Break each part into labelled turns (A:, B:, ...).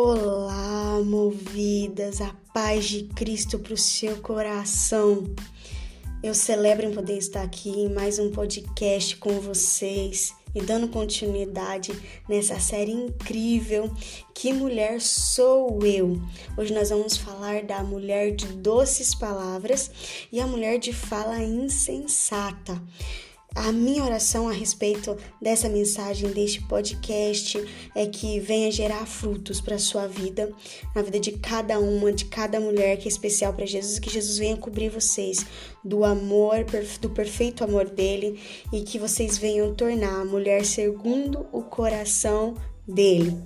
A: Olá, movidas, a paz de Cristo para o seu coração. Eu celebro em poder estar aqui em mais um podcast com vocês e dando continuidade nessa série incrível Que Mulher Sou Eu. Hoje nós vamos falar da mulher de doces palavras e a mulher de fala insensata. A minha oração a respeito dessa mensagem, deste podcast, é que venha gerar frutos para a sua vida, na vida de cada uma, de cada mulher que é especial para Jesus, que Jesus venha cobrir vocês do amor, do perfeito amor dele e que vocês venham tornar a mulher segundo o coração dele.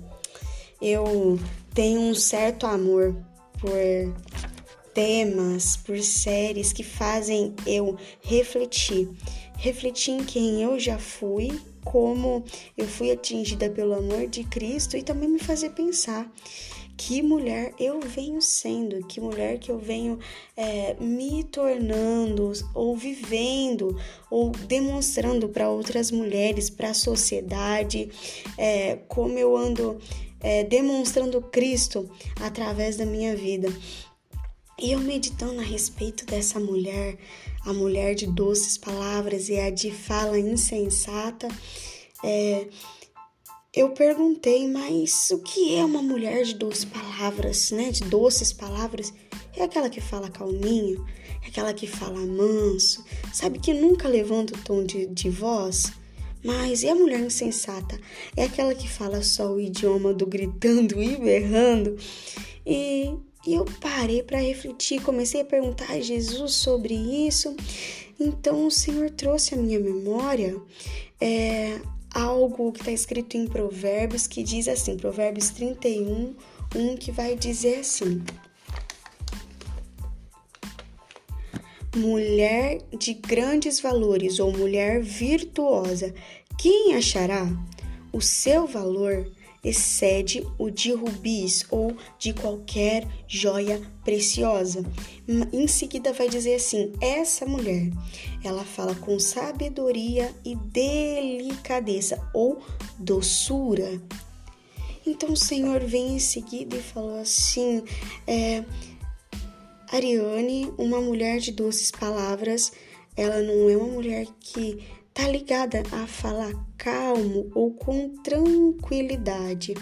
A: Eu tenho um certo amor por temas, por séries que fazem eu refletir refletir em quem eu já fui, como eu fui atingida pelo amor de Cristo e também me fazer pensar que mulher eu venho sendo, que mulher que eu venho é, me tornando, ou vivendo, ou demonstrando para outras mulheres, para a sociedade, é, como eu ando é, demonstrando Cristo através da minha vida. E eu meditando a respeito dessa mulher, a mulher de doces palavras e a de fala insensata, é, eu perguntei, mas o que é uma mulher de doces palavras, né? De doces palavras? É aquela que fala calminho, é aquela que fala manso, sabe que nunca levanta o tom de, de voz? Mas e a mulher insensata? É aquela que fala só o idioma do gritando e berrando. E e eu parei para refletir, comecei a perguntar a Jesus sobre isso. Então o Senhor trouxe à minha memória é, algo que está escrito em Provérbios, que diz assim, Provérbios 31, 1, que vai dizer assim. Mulher de grandes valores ou mulher virtuosa, quem achará? O seu valor excede o de rubis ou de qualquer joia preciosa. Em seguida vai dizer assim: essa mulher, ela fala com sabedoria e delicadeza ou doçura. Então o Senhor vem em seguida e falou assim: é, Ariane, uma mulher de doces palavras, ela não é uma mulher que tá ligada a falar calmo ou com tranquilidade,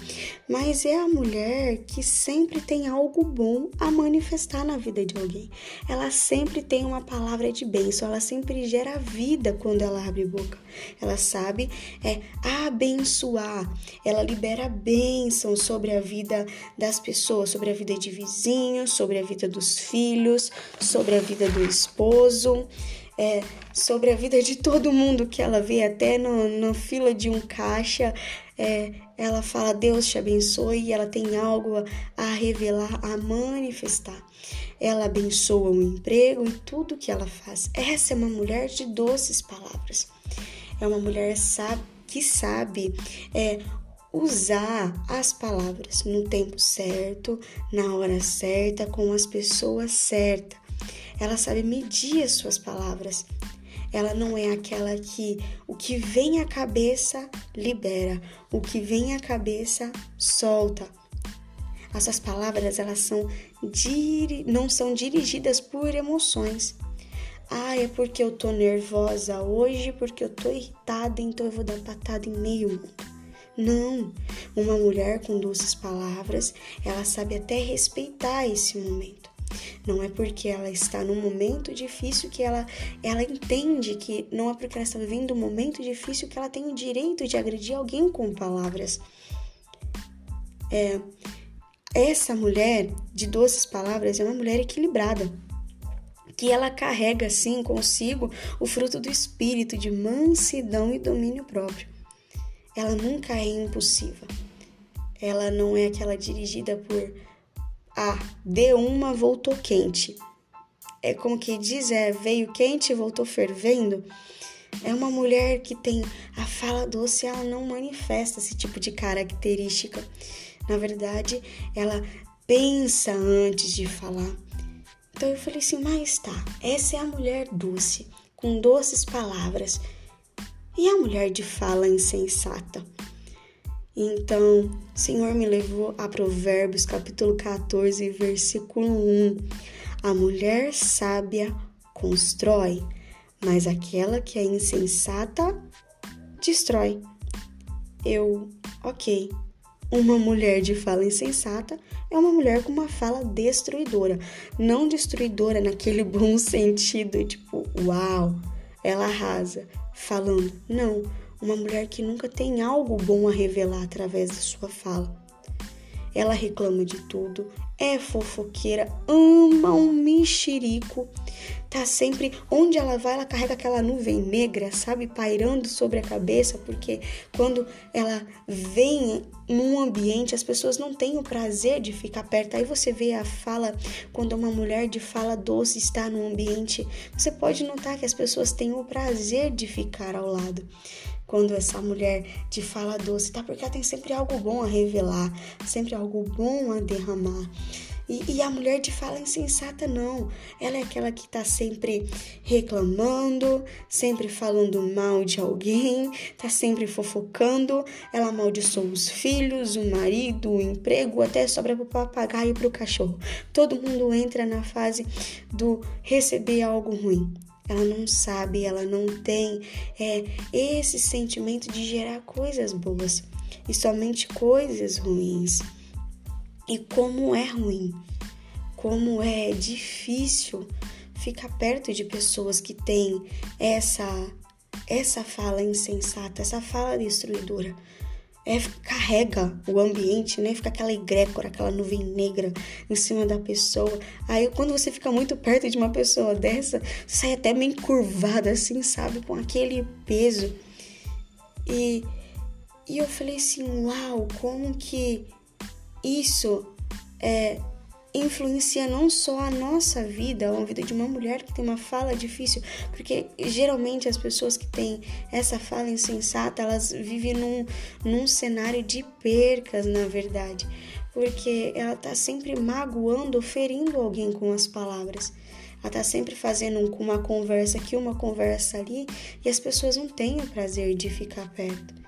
A: mas é a mulher que sempre tem algo bom a manifestar na vida de alguém. Ela sempre tem uma palavra de bênção, ela sempre gera vida quando ela abre boca. Ela sabe é abençoar, ela libera bênção sobre a vida das pessoas, sobre a vida de vizinhos, sobre a vida dos filhos, sobre a vida do esposo é, sobre a vida de todo mundo que ela vê, até no, na fila de um caixa. É, ela fala: Deus te abençoe, e ela tem algo a, revelar, a manifestar. Ela abençoa o emprego e tudo que ela faz. Essa é uma mulher de doces palavras. É uma mulher que sabe é, usar as palavras no tempo certo, na hora certa, com as pessoas certas. Ela sabe medir as suas palavras. Ela não é aquela que o que vem à cabeça libera, o que vem à cabeça solta. As suas palavras elas são não são dirigidas por emoções. Ah, é porque eu tô nervosa hoje, porque eu tô irritada, então eu vou dar patada em meio mundo. Não, uma mulher com doces palavras, ela sabe até respeitar esse momento. Não é porque ela está num momento difícil que ela, ela entende que não é porque ela está vivendo um momento difícil que ela tem o direito de agredir alguém com palavras. É, essa mulher de doces palavras é uma mulher equilibrada, que ela carrega assim consigo o fruto do espírito de mansidão e domínio próprio. Ela nunca é impulsiva. Ela não é aquela dirigida por ah, deu uma, voltou quente. É como que diz, é veio quente e voltou fervendo. É uma mulher que tem a fala doce, ela não manifesta esse tipo de característica. Na verdade, ela pensa antes de falar. Então eu falei assim, mas tá, essa é a mulher doce, com doces palavras. E a mulher de fala insensata? Então, o Senhor me levou a Provérbios, capítulo 14, versículo 1. A mulher sábia constrói, mas aquela que é insensata destrói. Eu, ok. Uma mulher de fala insensata é uma mulher com uma fala destruidora. Não destruidora naquele bom sentido, tipo, uau, ela arrasa, falando. Não, uma mulher que nunca tem algo bom a revelar através da sua fala. Ela reclama de tudo, é fofoqueira, ama um mexerico, tá sempre onde ela vai, ela carrega aquela nuvem negra, sabe, pairando sobre a cabeça, porque quando ela vem num ambiente, as pessoas não têm o prazer de ficar perto. Aí você vê a fala, quando uma mulher de fala doce está num ambiente, você pode notar que as pessoas têm o prazer de ficar ao lado quando essa mulher de fala doce, tá? Porque ela tem sempre algo bom a revelar, sempre algo bom a derramar. E, e, a mulher de fala insensata, não. Ela é aquela que tá sempre reclamando, sempre falando mal de alguém, tá sempre fofocando. Ela amaldiçoa os filhos, o marido, o emprego, até sobra pro papagaio e pro cachorro. Todo mundo entra na fase do receber algo ruim ela não sabe, ela não tem é, esse sentimento de gerar coisas boas e somente coisas ruins. E como é ruim, como é difícil ficar perto de pessoas que têm essa essa fala insensata, essa fala destruidora é, carrega o ambiente, né? Fica aquela egrégora, aquela nuvem negra em cima da pessoa. Aí quando você fica muito perto de uma pessoa dessa, sai até meio curvada assim, sabe? Com aquele peso. E, e eu falei assim, uau, como que isso é, influencia não só a nossa vida, a vida de uma mulher que tem uma fala difícil, porque geralmente as pessoas que têm essa fala insensata, elas vivem num, num cenário de percas, na verdade, porque ela tá sempre magoando, ferindo alguém com as palavras. Ela tá sempre fazendo uma conversa aqui, uma conversa ali, e as pessoas não têm o prazer de ficar perto.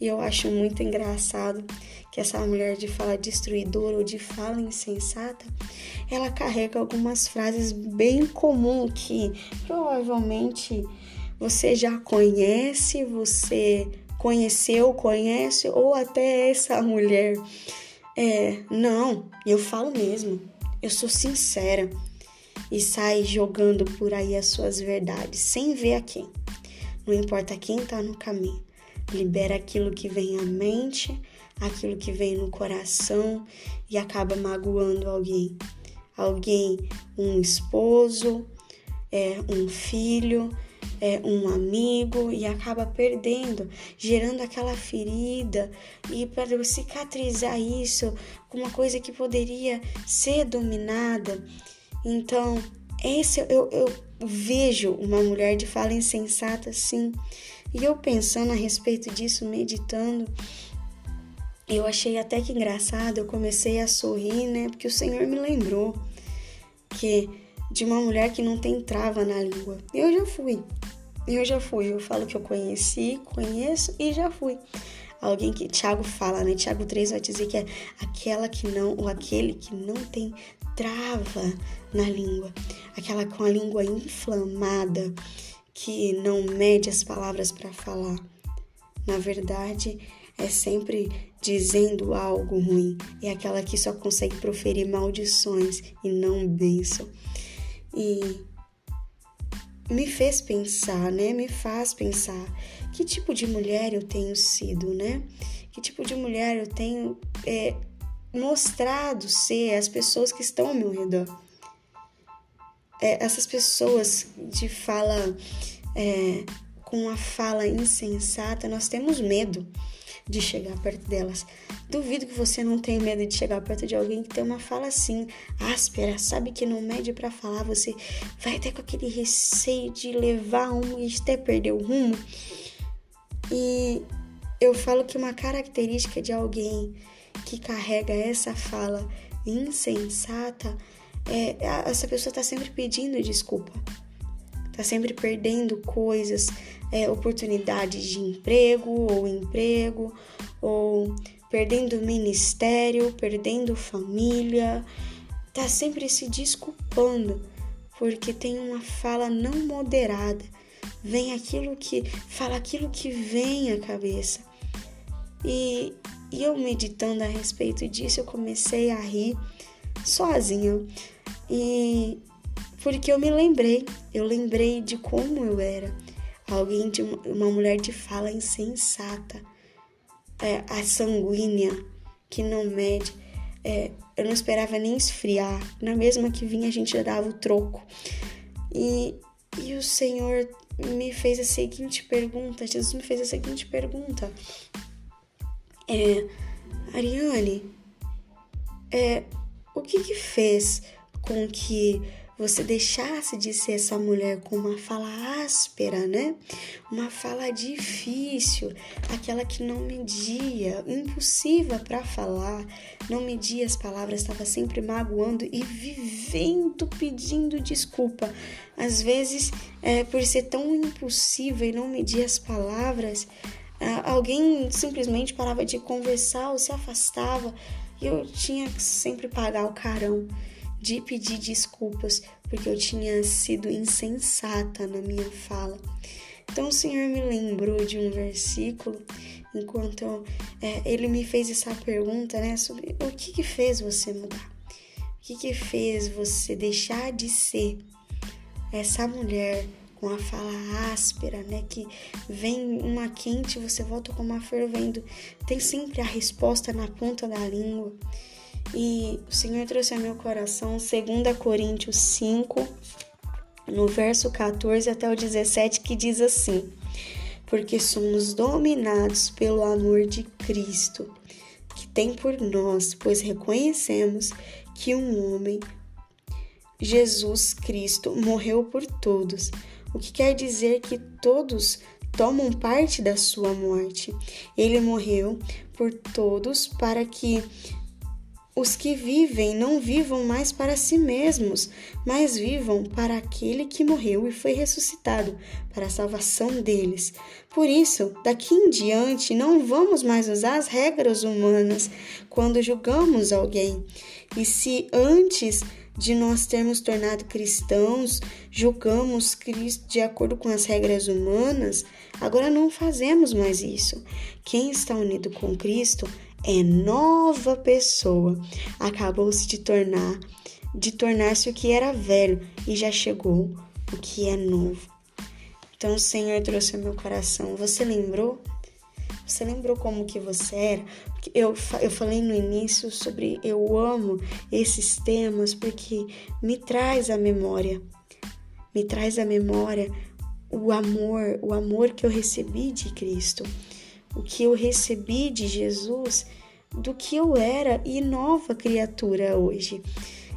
A: E eu acho muito engraçado que essa mulher de fala destruidora ou de fala insensata, ela carrega algumas frases bem comuns que provavelmente você já conhece, você conheceu, conhece, ou até essa mulher. É, não, eu falo mesmo, eu sou sincera e sai jogando por aí as suas verdades sem ver a quem. Não importa quem tá no caminho libera aquilo que vem à mente, aquilo que vem no coração e acaba magoando alguém. Alguém, um esposo, é, um filho, é, um amigo e acaba perdendo, gerando aquela ferida e para cicatrizar isso com uma coisa que poderia ser dominada. Então, esse eu, eu vejo uma mulher de fala insensata sim e eu pensando a respeito disso, meditando, eu achei até que engraçado, eu comecei a sorrir, né? Porque o Senhor me lembrou que de uma mulher que não tem trava na língua. Eu já fui. Eu já fui. Eu falo que eu conheci, conheço e já fui. Alguém que Tiago fala, né? Tiago 3 vai dizer que é aquela que não, ou aquele que não tem trava na língua, aquela com a língua inflamada que não mede as palavras para falar. Na verdade, é sempre dizendo algo ruim. É aquela que só consegue proferir maldições e não bênção. E me fez pensar, né? Me faz pensar que tipo de mulher eu tenho sido, né? Que tipo de mulher eu tenho é, mostrado ser as pessoas que estão ao meu redor é, essas pessoas de fala é, com a fala insensata, nós temos medo de chegar perto delas. Duvido que você não tenha medo de chegar perto de alguém que tem uma fala assim, áspera, sabe que não mede para falar, você vai até com aquele receio de levar um e até perder o rumo. E eu falo que uma característica de alguém que carrega essa fala insensata é, essa pessoa está sempre pedindo desculpa. tá sempre perdendo coisas, é, oportunidades de emprego ou emprego, ou perdendo ministério, perdendo família, tá sempre se desculpando porque tem uma fala não moderada. Vem aquilo que fala aquilo que vem à cabeça. E, e eu meditando a respeito disso, eu comecei a rir sozinha. E porque eu me lembrei, eu lembrei de como eu era. Alguém de uma, mulher de fala insensata, é, a sanguínea, que não mede. É, eu não esperava nem esfriar. Na mesma que vinha, a gente já dava o troco. E, e o Senhor me fez a seguinte pergunta: Jesus me fez a seguinte pergunta. É, Ariane, é, o que que fez com que você deixasse de ser essa mulher com uma fala áspera, né? Uma fala difícil, aquela que não media, impulsiva para falar, não media as palavras, estava sempre magoando e vivendo pedindo desculpa. Às vezes, é, por ser tão impulsiva e não medir as palavras, alguém simplesmente parava de conversar ou se afastava e eu tinha que sempre pagar o carão de pedir desculpas porque eu tinha sido insensata na minha fala. Então o Senhor me lembrou de um versículo enquanto é, ele me fez essa pergunta, né, sobre o que, que fez você mudar, o que, que fez você deixar de ser essa mulher com a fala áspera, né? Que vem uma quente, você volta com uma fervendo. Tem sempre a resposta na ponta da língua. E o Senhor trouxe ao meu coração 2 Coríntios 5, no verso 14 até o 17, que diz assim: Porque somos dominados pelo amor de Cristo, que tem por nós, pois reconhecemos que um homem, Jesus Cristo, morreu por todos, o que quer dizer que todos tomam parte da sua morte. Ele morreu por todos para que os que vivem não vivam mais para si mesmos, mas vivam para aquele que morreu e foi ressuscitado, para a salvação deles. Por isso, daqui em diante, não vamos mais usar as regras humanas quando julgamos alguém. E se antes de nós termos tornado cristãos, julgamos Cristo de acordo com as regras humanas, agora não fazemos mais isso. Quem está unido com Cristo é nova pessoa. Acabou-se de tornar, de tornar-se o que era velho e já chegou o que é novo. Então o Senhor trouxe ao meu coração. Você lembrou? Você lembrou como que você era? Eu, eu falei no início sobre eu amo esses temas porque me traz a memória. Me traz a memória o amor, o amor que eu recebi de Cristo o que eu recebi de Jesus do que eu era e nova criatura hoje.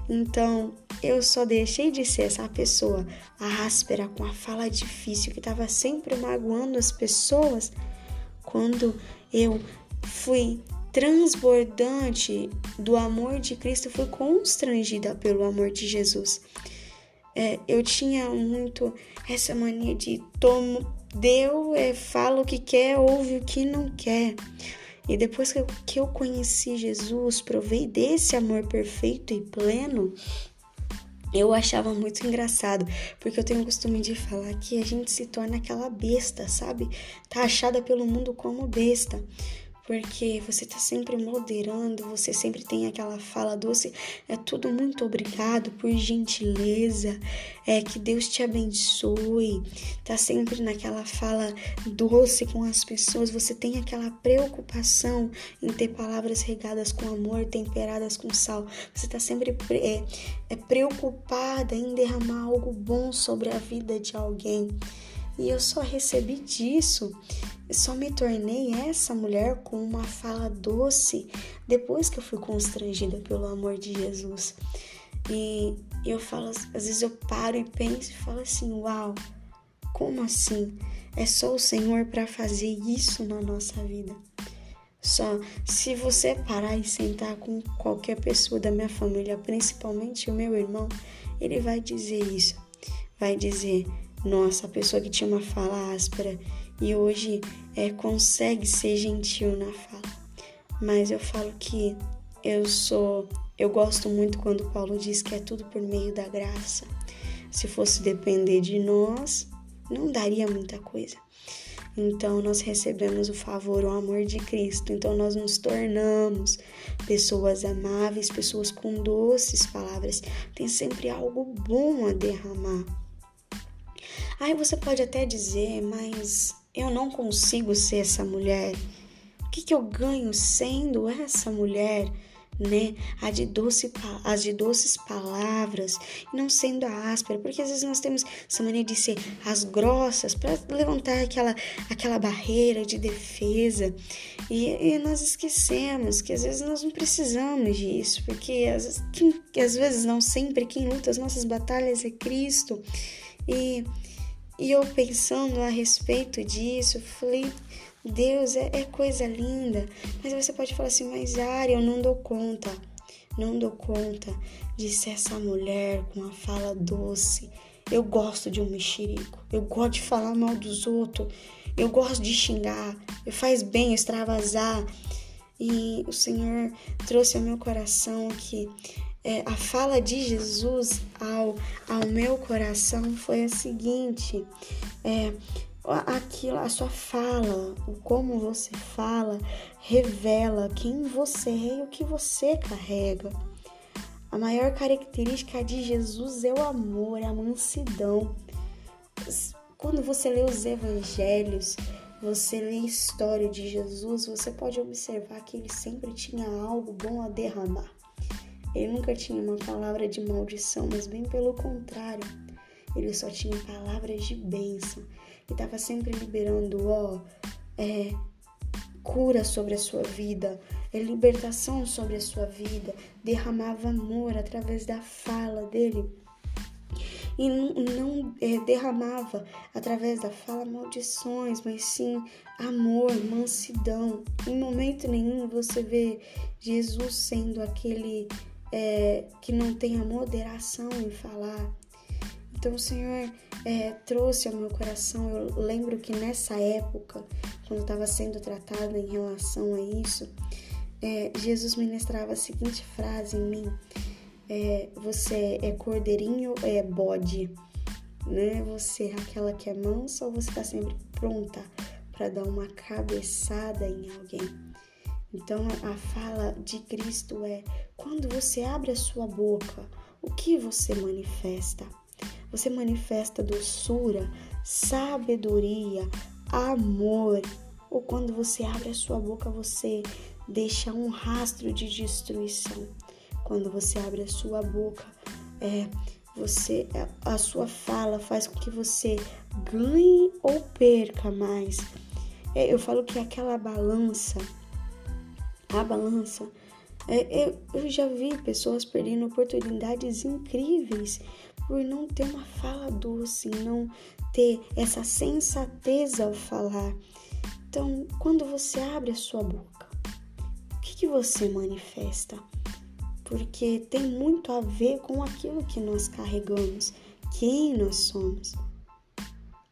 A: Então, eu só deixei de ser essa pessoa áspera, com a fala difícil, que estava sempre magoando as pessoas, quando eu fui transbordante do amor de Cristo, fui constrangida pelo amor de Jesus. É, eu tinha muito essa mania de tomo, deu, é, fala o que quer, ouve o que não quer. E depois que eu, que eu conheci Jesus, provei desse amor perfeito e pleno, eu achava muito engraçado, porque eu tenho o costume de falar que a gente se torna aquela besta, sabe? Tá achada pelo mundo como besta porque você tá sempre moderando, você sempre tem aquela fala doce, é tudo muito obrigado, por gentileza, é que Deus te abençoe, tá sempre naquela fala doce com as pessoas, você tem aquela preocupação em ter palavras regadas com amor, temperadas com sal, você tá sempre é, é preocupada em derramar algo bom sobre a vida de alguém. E eu só recebi disso, só me tornei essa mulher com uma fala doce depois que eu fui constrangida pelo amor de Jesus. E eu falo, às vezes eu paro e penso e falo assim: uau, como assim? É só o Senhor para fazer isso na nossa vida. Só se você parar e sentar com qualquer pessoa da minha família, principalmente o meu irmão, ele vai dizer isso. Vai dizer: Nossa, a pessoa que tinha uma fala áspera e hoje é, consegue ser gentil na fala. Mas eu falo que eu sou. Eu gosto muito quando Paulo diz que é tudo por meio da graça. Se fosse depender de nós, não daria muita coisa. Então nós recebemos o favor, o amor de Cristo. Então nós nos tornamos pessoas amáveis, pessoas com doces palavras. Tem sempre algo bom a derramar. Aí você pode até dizer, mas eu não consigo ser essa mulher. O que, que eu ganho sendo essa mulher? né? A de doce, as de doces palavras, não sendo a áspera, porque às vezes nós temos essa mania de ser as grossas para levantar aquela, aquela barreira de defesa, e, e, nós esquecemos que às vezes nós não precisamos disso, porque às, quem, às vezes não sempre quem luta as nossas batalhas é Cristo, e, e eu pensando a respeito disso, falei Deus é, é coisa linda, mas você pode falar assim, mas Ari, eu não dou conta, não dou conta de ser essa mulher com uma fala doce. Eu gosto de um mexerico, eu gosto de falar mal dos outros, eu gosto de xingar, eu faz bem extravasar. E o Senhor trouxe ao meu coração que é, a fala de Jesus ao, ao meu coração foi a seguinte: é, aquilo, a sua fala, o como você fala, revela quem você é e o que você carrega. A maior característica de Jesus é o amor, é a mansidão. Quando você lê os evangelhos, você lê a história de Jesus, você pode observar que ele sempre tinha algo bom a derramar. Ele nunca tinha uma palavra de maldição, mas bem pelo contrário, ele só tinha palavras de bênção e estava sempre liberando, ó, é, cura sobre a sua vida, é libertação sobre a sua vida, derramava amor através da fala dele e não, é, derramava através da fala maldições, mas sim amor, mansidão. Em momento nenhum você vê Jesus sendo aquele é, que não tem a moderação em falar. Então o Senhor é, trouxe ao meu coração. Eu lembro que nessa época, quando estava sendo tratada em relação a isso, é, Jesus ministrava a seguinte frase em mim: é, Você é cordeirinho ou é bode? Né? Você é aquela que é mansa ou você está sempre pronta para dar uma cabeçada em alguém? Então a fala de Cristo é: quando você abre a sua boca, o que você manifesta? Você manifesta doçura, sabedoria, amor. Ou quando você abre a sua boca, você deixa um rastro de destruição. Quando você abre a sua boca, é, você a sua fala faz com que você ganhe ou perca mais. É, eu falo que aquela balança, a balança, é, eu, eu já vi pessoas perdendo oportunidades incríveis por não ter uma fala doce, não ter essa sensatez ao falar. Então, quando você abre a sua boca, o que, que você manifesta? Porque tem muito a ver com aquilo que nós carregamos, quem nós somos.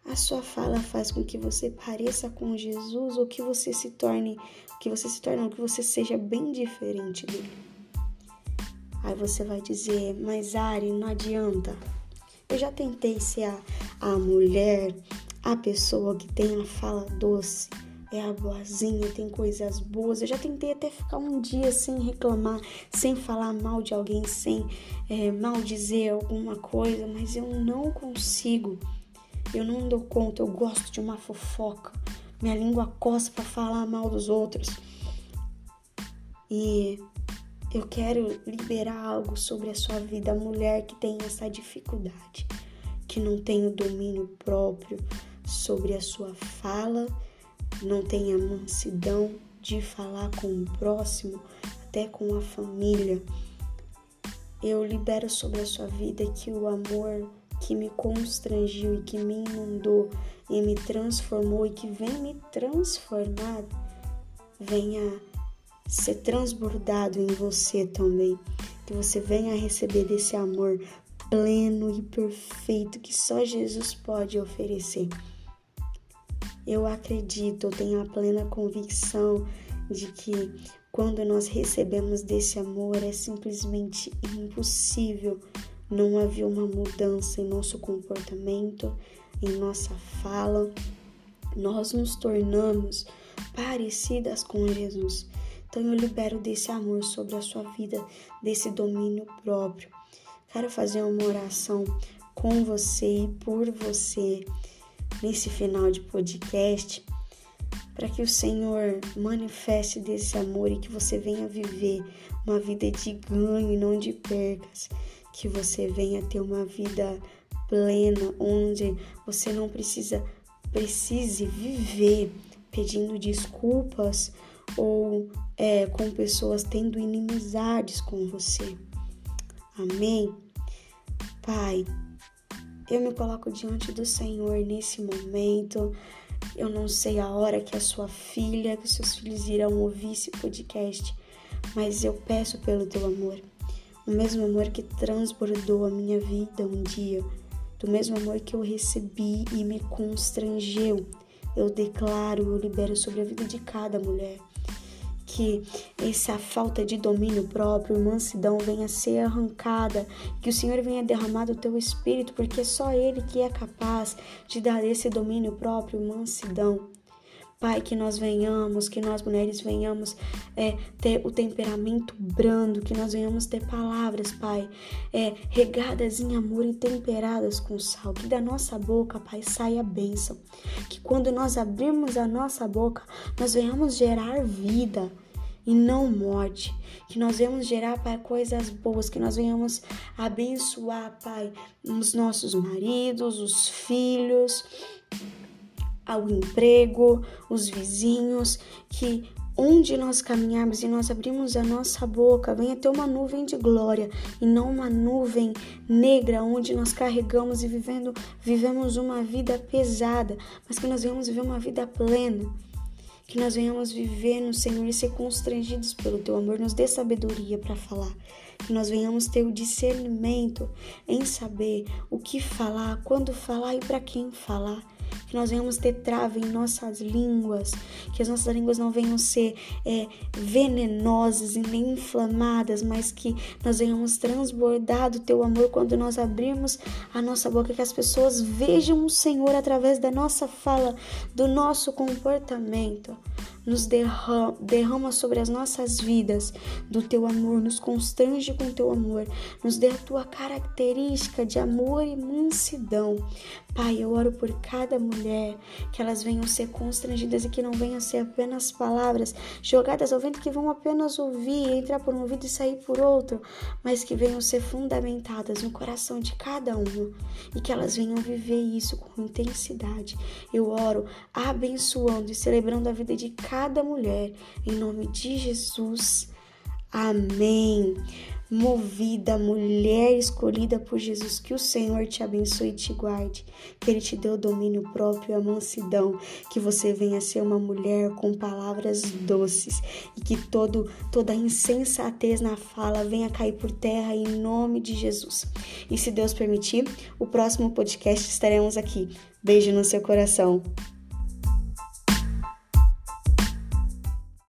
A: A sua fala faz com que você pareça com Jesus ou que você se torne, que você se torne, que você seja bem diferente dele. Aí você vai dizer, mas Ari, não adianta. Eu já tentei ser a, a mulher, a pessoa que tem a fala doce, é a boazinha, tem coisas boas. Eu já tentei até ficar um dia sem reclamar, sem falar mal de alguém, sem é, mal dizer alguma coisa, mas eu não consigo. Eu não dou conta, eu gosto de uma fofoca. Minha língua coça para falar mal dos outros. E eu quero liberar algo sobre a sua vida, a mulher que tem essa dificuldade, que não tem o domínio próprio sobre a sua fala, não tem a mansidão de falar com o próximo, até com a família. Eu libero sobre a sua vida que o amor que me constrangiu e que me inundou e me transformou e que vem me transformar venha ser transbordado em você também. Que você venha receber desse amor pleno e perfeito que só Jesus pode oferecer. Eu acredito, eu tenho a plena convicção de que quando nós recebemos desse amor é simplesmente impossível não haver uma mudança em nosso comportamento, em nossa fala. Nós nos tornamos parecidas com Jesus. Então eu libero desse amor sobre a sua vida, desse domínio próprio. Quero fazer uma oração com você e por você nesse final de podcast, para que o Senhor manifeste desse amor e que você venha viver uma vida de ganho e não de percas, que você venha ter uma vida plena onde você não precisa precise viver pedindo desculpas ou é, com pessoas tendo inimizades com você. Amém? Pai, eu me coloco diante do Senhor nesse momento. Eu não sei a hora que a sua filha, que os seus filhos irão ouvir esse podcast, mas eu peço pelo teu amor. O mesmo amor que transbordou a minha vida um dia, do mesmo amor que eu recebi e me constrangeu. Eu declaro, eu libero sobre a vida de cada mulher que essa falta de domínio próprio, mansidão venha ser arrancada, que o Senhor venha derramar do teu espírito, porque é só Ele que é capaz de dar esse domínio próprio, mansidão. Pai, que nós venhamos, que nós mulheres venhamos é, ter o temperamento brando, que nós venhamos ter palavras, Pai, é, regadas em amor e temperadas com sal. Que da nossa boca, Pai, saia a bênção. Que quando nós abrirmos a nossa boca, nós venhamos gerar vida e não morte. Que nós venhamos gerar, Pai, coisas boas, que nós venhamos abençoar, Pai, os nossos maridos, os filhos ao emprego, os vizinhos, que onde nós caminharmos e nós abrimos a nossa boca, venha ter uma nuvem de glória e não uma nuvem negra onde nós carregamos e vivendo, vivemos uma vida pesada, mas que nós venhamos viver uma vida plena. Que nós venhamos viver no Senhor e ser constrangidos pelo teu amor, nos dê sabedoria para falar. Que nós venhamos ter o discernimento em saber o que falar, quando falar e para quem falar que nós venhamos ter trava em nossas línguas, que as nossas línguas não venham ser é, venenosas e nem inflamadas, mas que nós venhamos transbordar do teu amor quando nós abrirmos a nossa boca, que as pessoas vejam o Senhor através da nossa fala, do nosso comportamento nos derrama, derrama sobre as nossas vidas do teu amor, nos constrange com teu amor, nos dê a tua característica de amor e mansidão. Pai, eu oro por cada mulher, que elas venham ser constrangidas e que não venham ser apenas palavras jogadas ao vento que vão apenas ouvir, entrar por um ouvido e sair por outro, mas que venham ser fundamentadas no coração de cada uma e que elas venham viver isso com intensidade. Eu oro abençoando e celebrando a vida de cada mulher, em nome de Jesus. Amém movida, mulher escolhida por Jesus, que o Senhor te abençoe e te guarde, que Ele te dê o domínio próprio, a mansidão, que você venha ser uma mulher com palavras doces e que todo, toda insensatez na fala venha cair por terra em nome de Jesus. E se Deus permitir, o próximo podcast estaremos aqui. Beijo no seu coração.